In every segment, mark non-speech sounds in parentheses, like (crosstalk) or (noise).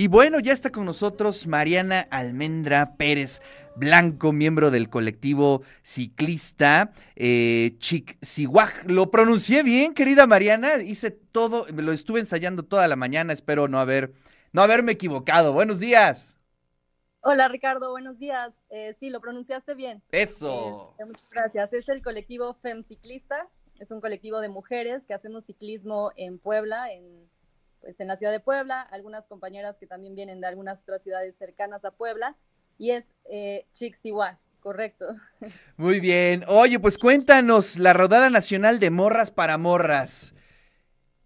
Y bueno, ya está con nosotros Mariana Almendra Pérez Blanco, miembro del colectivo ciclista eh, Lo pronuncié bien, querida Mariana. Hice todo, lo estuve ensayando toda la mañana. Espero no haber, no haberme equivocado. Buenos días. Hola Ricardo, buenos días. Eh, sí, lo pronunciaste bien. Eso. Este, muchas gracias. Es el colectivo FEM Ciclista. Es un colectivo de mujeres que hacemos ciclismo en Puebla, en pues en la ciudad de Puebla, algunas compañeras que también vienen de algunas otras ciudades cercanas a Puebla, y es eh, correcto. (laughs) Muy bien. Oye, pues cuéntanos la rodada nacional de morras para morras.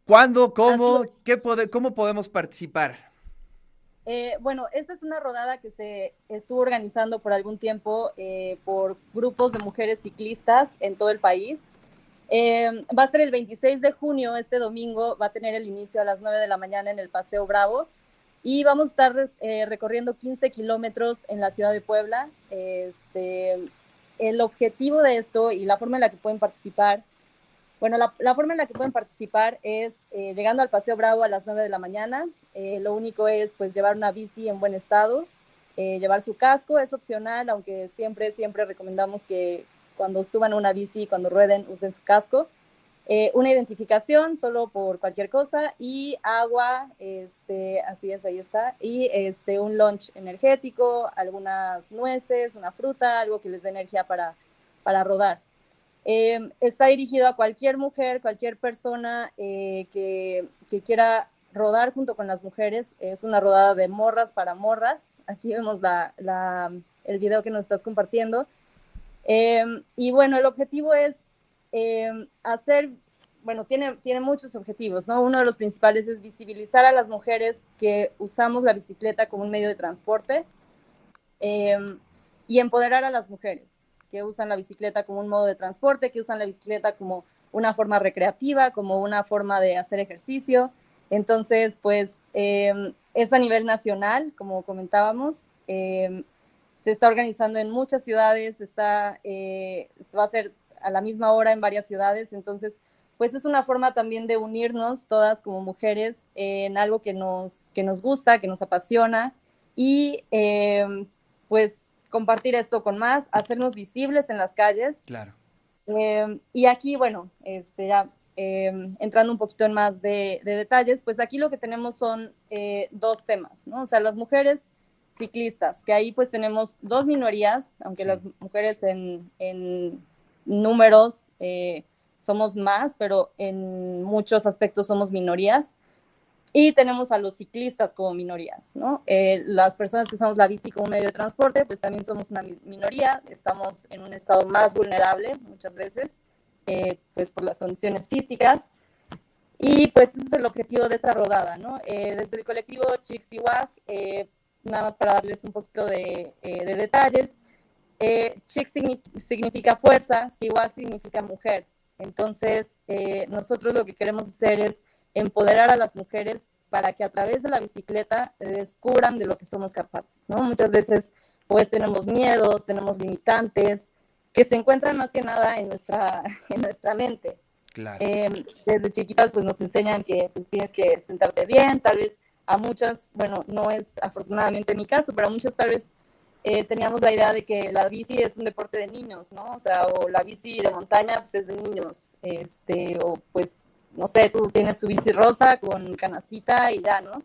¿Cuándo, cómo, qué cómo podemos participar? Eh, bueno, esta es una rodada que se estuvo organizando por algún tiempo eh, por grupos de mujeres ciclistas en todo el país. Eh, va a ser el 26 de junio, este domingo, va a tener el inicio a las 9 de la mañana en el Paseo Bravo y vamos a estar eh, recorriendo 15 kilómetros en la ciudad de Puebla. Este, el objetivo de esto y la forma en la que pueden participar, bueno, la, forma en la que pueden participar es eh, llegando al Paseo Bravo a las 9 de la mañana. lo único es pues llevar una bici en buen estado, llevar su casco, es opcional, aunque siempre, siempre recomendamos que, cuando suban una bici, cuando rueden, usen su casco. Eh, una identificación solo por cualquier cosa y agua, este, así es, ahí está, y este, un lunch energético, algunas nueces, una fruta, algo que les dé energía para, para rodar. Eh, está dirigido a cualquier mujer, cualquier persona eh, que, que, quiera rodar junto con las mujeres. Es una rodada de morras para morras. Aquí vemos la, la, el video que nos estás compartiendo. Em, y bueno, el objetivo es em, hacer, bueno, tiene, tiene muchos objetivos, ¿no? Uno de los principales es visibilizar a las mujeres que usamos la bicicleta como un medio de transporte em, y empoderar a las mujeres que usan la bicicleta como un modo de transporte, que usan la bicicleta como una forma recreativa, como una forma de hacer ejercicio. Entonces, pues es a nivel nacional, como comentábamos se está organizando en muchas ciudades, está, eh, va a ser a la misma hora en varias ciudades, entonces pues es una forma también de unirnos todas como mujeres en algo que nos, que nos gusta, que nos apasiona y em, pues compartir esto con más, hacernos visibles en las calles. Claro. Em, y aquí, bueno, este, ya em, entrando un poquito en más de, de, detalles, pues aquí lo que tenemos son eh, dos temas, ¿no? O sea, las mujeres ciclistas, que ahí pues tenemos dos minorías, aunque las mujeres en, en números eh, somos más, pero en muchos aspectos somos minorías. Y tenemos a los ciclistas como minorías, ¿no? Eh, las personas que usamos la bici como medio de transporte, pues también somos una minoría, estamos en un estado más vulnerable muchas veces, eh, pues por las condiciones físicas. Y pues ese es el objetivo de esta rodada, ¿no? desde el colectivo eh, nada más para darles un poquito de, eh, detalles. Eh, chick significa fuerza, Siwak significa mujer. Entonces, eh, nosotros lo que queremos hacer es empoderar a las mujeres para que a través de la bicicleta descubran de lo que somos capaces, ¿no? Muchas veces, pues, tenemos miedos, tenemos limitantes, que se encuentran más que nada en nuestra, (laughs) en nuestra mente. Claro. desde chiquitas, pues, nos enseñan que pues, tienes que sentarte bien, tal vez a muchas, bueno, no es afortunadamente mi caso, pero a muchas tal vez eh, teníamos la idea de que la bici es un deporte de niños, ¿no? O sea, o la bici de montaña pues es de niños, este, o pues, no sé, tú tienes tu bici rosa con canastita y ya, ¿no?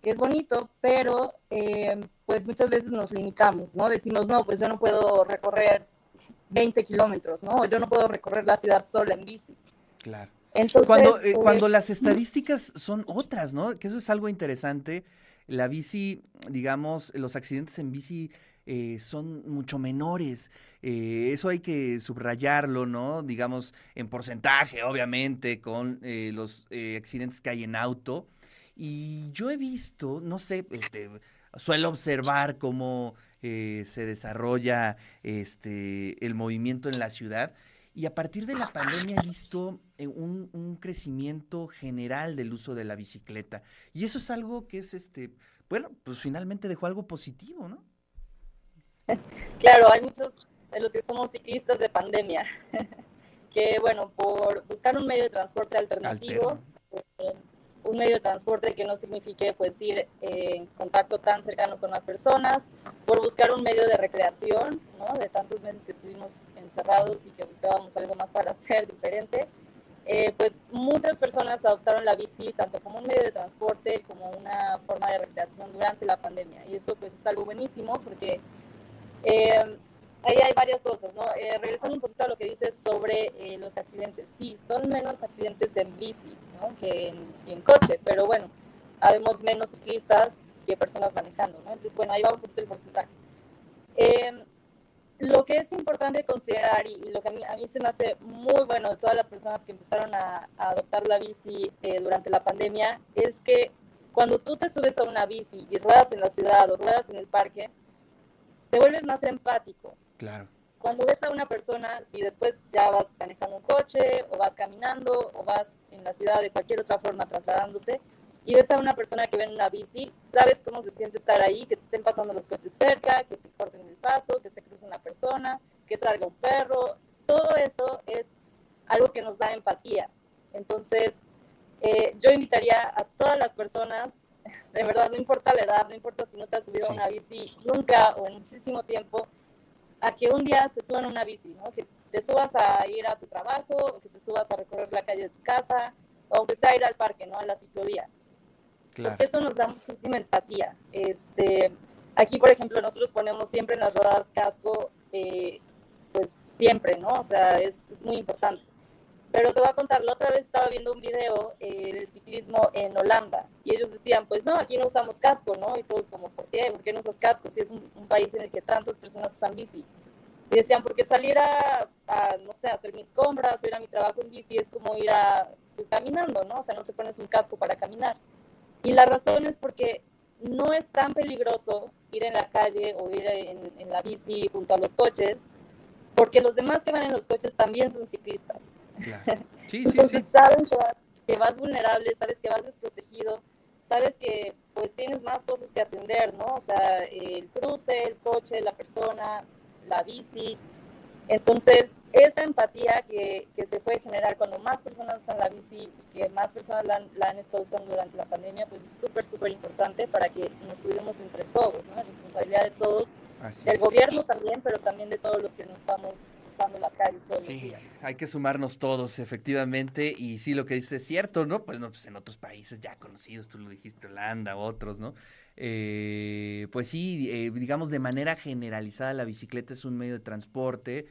Que es bonito, pero eh, pues muchas veces nos limitamos, ¿no? Decimos, no, pues yo no puedo recorrer 20 kilómetros, ¿no? Yo no puedo recorrer la ciudad sola en bici. Claro cuando, eh, cuando las estadísticas son otras, ¿no? Que eso es algo interesante. La bici, digamos, los accidentes en bici eh, son mucho menores. Eh, eso hay que subrayarlo, ¿no? Digamos, en porcentaje, obviamente, con los accidentes que hay en auto. Y yo he visto, no sé, este, suelo observar cómo se desarrolla este, el movimiento en la ciudad y a partir de la pandemia he visto eh, un, un, crecimiento general del uso de la bicicleta. Y eso es algo que es, este, bueno, pues finalmente dejó algo positivo, ¿no? (laughs) Claro, hay muchos de los que somos ciclistas de pandemia, (laughs) que bueno, por buscar un medio de transporte alternativo, un medio de transporte que no signifique pues ir en contacto tan cercano con las personas, por buscar un medio de recreación, ¿no? De tantos meses que estuvimos encerrados y que buscábamos algo más para (laughs) hacer diferente, eh, pues muchas personas adoptaron la bici tanto como un medio de transporte como una forma de recreación durante la pandemia y eso pues es algo buenísimo porque eh, ahí hay varias cosas, ¿no? Eh, regresando un poquito a lo que dices sobre eh, los accidentes. Sí, son menos accidentes en bici, ¿no? Que en, coche, pero bueno, habemos menos ciclistas que personas manejando, ¿no? Entonces, bueno, ahí va un poquito el porcentaje. Em, lo que es importante considerar y, lo que a mí, a mí, se me hace muy bueno de todas las personas que empezaron a, a adoptar la bici eh, durante la pandemia es que cuando tú te subes a una bici y ruedas en la ciudad o ruedas en el parque, te vuelves más empático, Claro. Cuando ves a una persona, si después ya vas manejando un coche o vas caminando o vas en la ciudad de cualquier otra forma trasladándote y ves a una persona que ve en una bici, sabes cómo se siente estar ahí, que te estén pasando los coches cerca, que te corten el paso, que se cruce una persona, que salga un perro. Todo eso es algo que nos da empatía. Entonces, eh, yo invitaría a todas las personas, (laughs) de verdad, no importa la edad, no importa si no te has subido a una bici nunca o en muchísimo tiempo, a que un día se suban a una bici, ¿no? Que te subas a ir a tu trabajo, o que te subas a recorrer la calle de tu casa, o aunque sea ir al parque, ¿no? A la ciclovía. Claro. Porque eso nos da muchísima empatía. Este, aquí, por ejemplo, nosotros ponemos siempre en las rodadas casco, eh, pues siempre, ¿no? O sea, es, es muy importante. Pero te voy a contar, la otra vez estaba viendo un video eh, del ciclismo en Holanda y ellos decían, pues no, aquí no usamos casco, ¿no? Y todos como, ¿por qué? ¿Por qué no usas casco? Si es un, un país en el que tantas personas usan bici. Y decían, porque salir a, a, no sé, hacer mis compras o ir a mi trabajo en bici es como ir a, pues caminando, ¿no? O sea, no te pones un casco para caminar. Y la razón es porque no es tan peligroso ir en la calle o ir en, en la bici junto a los coches, porque los demás que van en los coches también son ciclistas. Claro. Sí, sí, sí. sabes que vas vulnerable, sabes que vas desprotegido, sabes que pues tienes más cosas que atender, ¿no? O sea, el cruce, el coche, la persona, la bici. Entonces, esa empatía que, que se puede generar cuando más personas usan la bici, que más personas la, la han estado usando durante la pandemia, pues es súper, súper importante para que nos cuidemos entre todos, ¿no? La responsabilidad de todos, Así del es. gobierno también, pero también de todos los que nos estamos todos los Sí, días. hay que sumarnos todos, efectivamente, y sí, lo que dices es cierto, ¿no? Pues, no, pues en otros países ya conocidos, tú lo dijiste, Holanda, otros, ¿no? Eh, pues sí, eh, digamos, de manera generalizada la bicicleta es un medio de transporte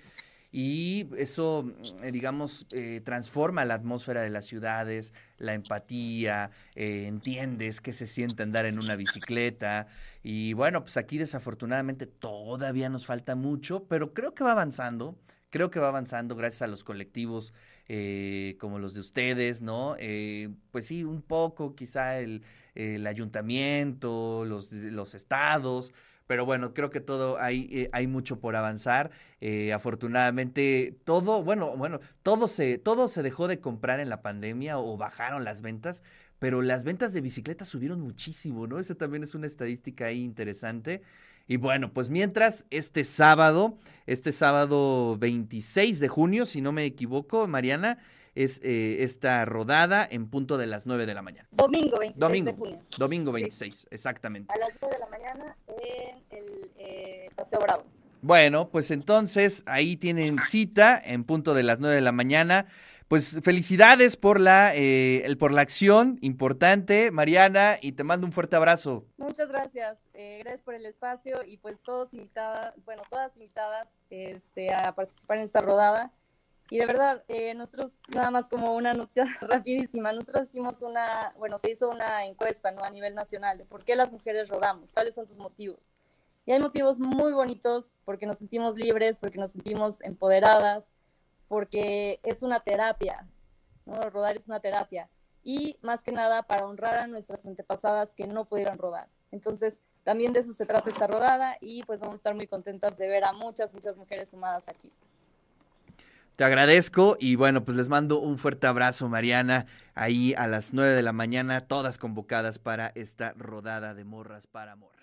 y eso, mm, eh, digamos, eh, transforma la atmósfera de las ciudades, la empatía, eh, entiendes qué se siente andar en una bicicleta. Y bueno, pues aquí desafortunadamente todavía nos falta mucho, pero creo que va avanzando. Creo que va avanzando gracias a los colectivos eh, como los de ustedes, ¿no? Eh, pues sí, un poco quizá el, el ayuntamiento, los, los estados, pero bueno, creo que todo hay, eh, hay mucho por avanzar. Afortunadamente, todo, bueno, bueno, todo se, todo se dejó de comprar en la pandemia o bajaron las ventas, pero las ventas de bicicletas subieron muchísimo, ¿no? Esa también es una estadística ahí interesante. Y bueno, pues mientras este sábado, este sábado 26 de junio, si no me equivoco, Mariana, es eh, esta rodada en punto de las 9 de la mañana. Domingo 26 Domingo, de junio. domingo 26, exactamente. A las 9 de la mañana en el eh, Paseo Bravo. Bueno, pues entonces ahí tienen cita en punto de las 9 de la mañana. Pues felicidades por la, eh, el, por la acción importante, Mariana, y te mando un fuerte abrazo. Muchas gracias. Eh, gracias por el espacio y pues todos invitadas, bueno, todas invitadas este, a participar en esta rodada. Y de verdad, eh, nosotros, nada más como una noticia (laughs) rapidísima, nosotros hicimos una, bueno, se hizo una encuesta ¿no? a nivel nacional de por qué las mujeres rodamos, cuáles son tus motivos. Y hay motivos muy bonitos porque nos sentimos libres, porque nos sentimos empoderadas, porque es una terapia, ¿no? Rodar es una terapia. Y más que nada para honrar a nuestras antepasadas que no pudieron rodar. Entonces, también de eso se trata esta rodada y pues vamos a estar muy contentas de ver a muchas, muchas mujeres sumadas aquí. Te agradezco y bueno, pues les mando un fuerte abrazo, Mariana, ahí a las 9 de la mañana, todas convocadas para esta rodada de morras para morras.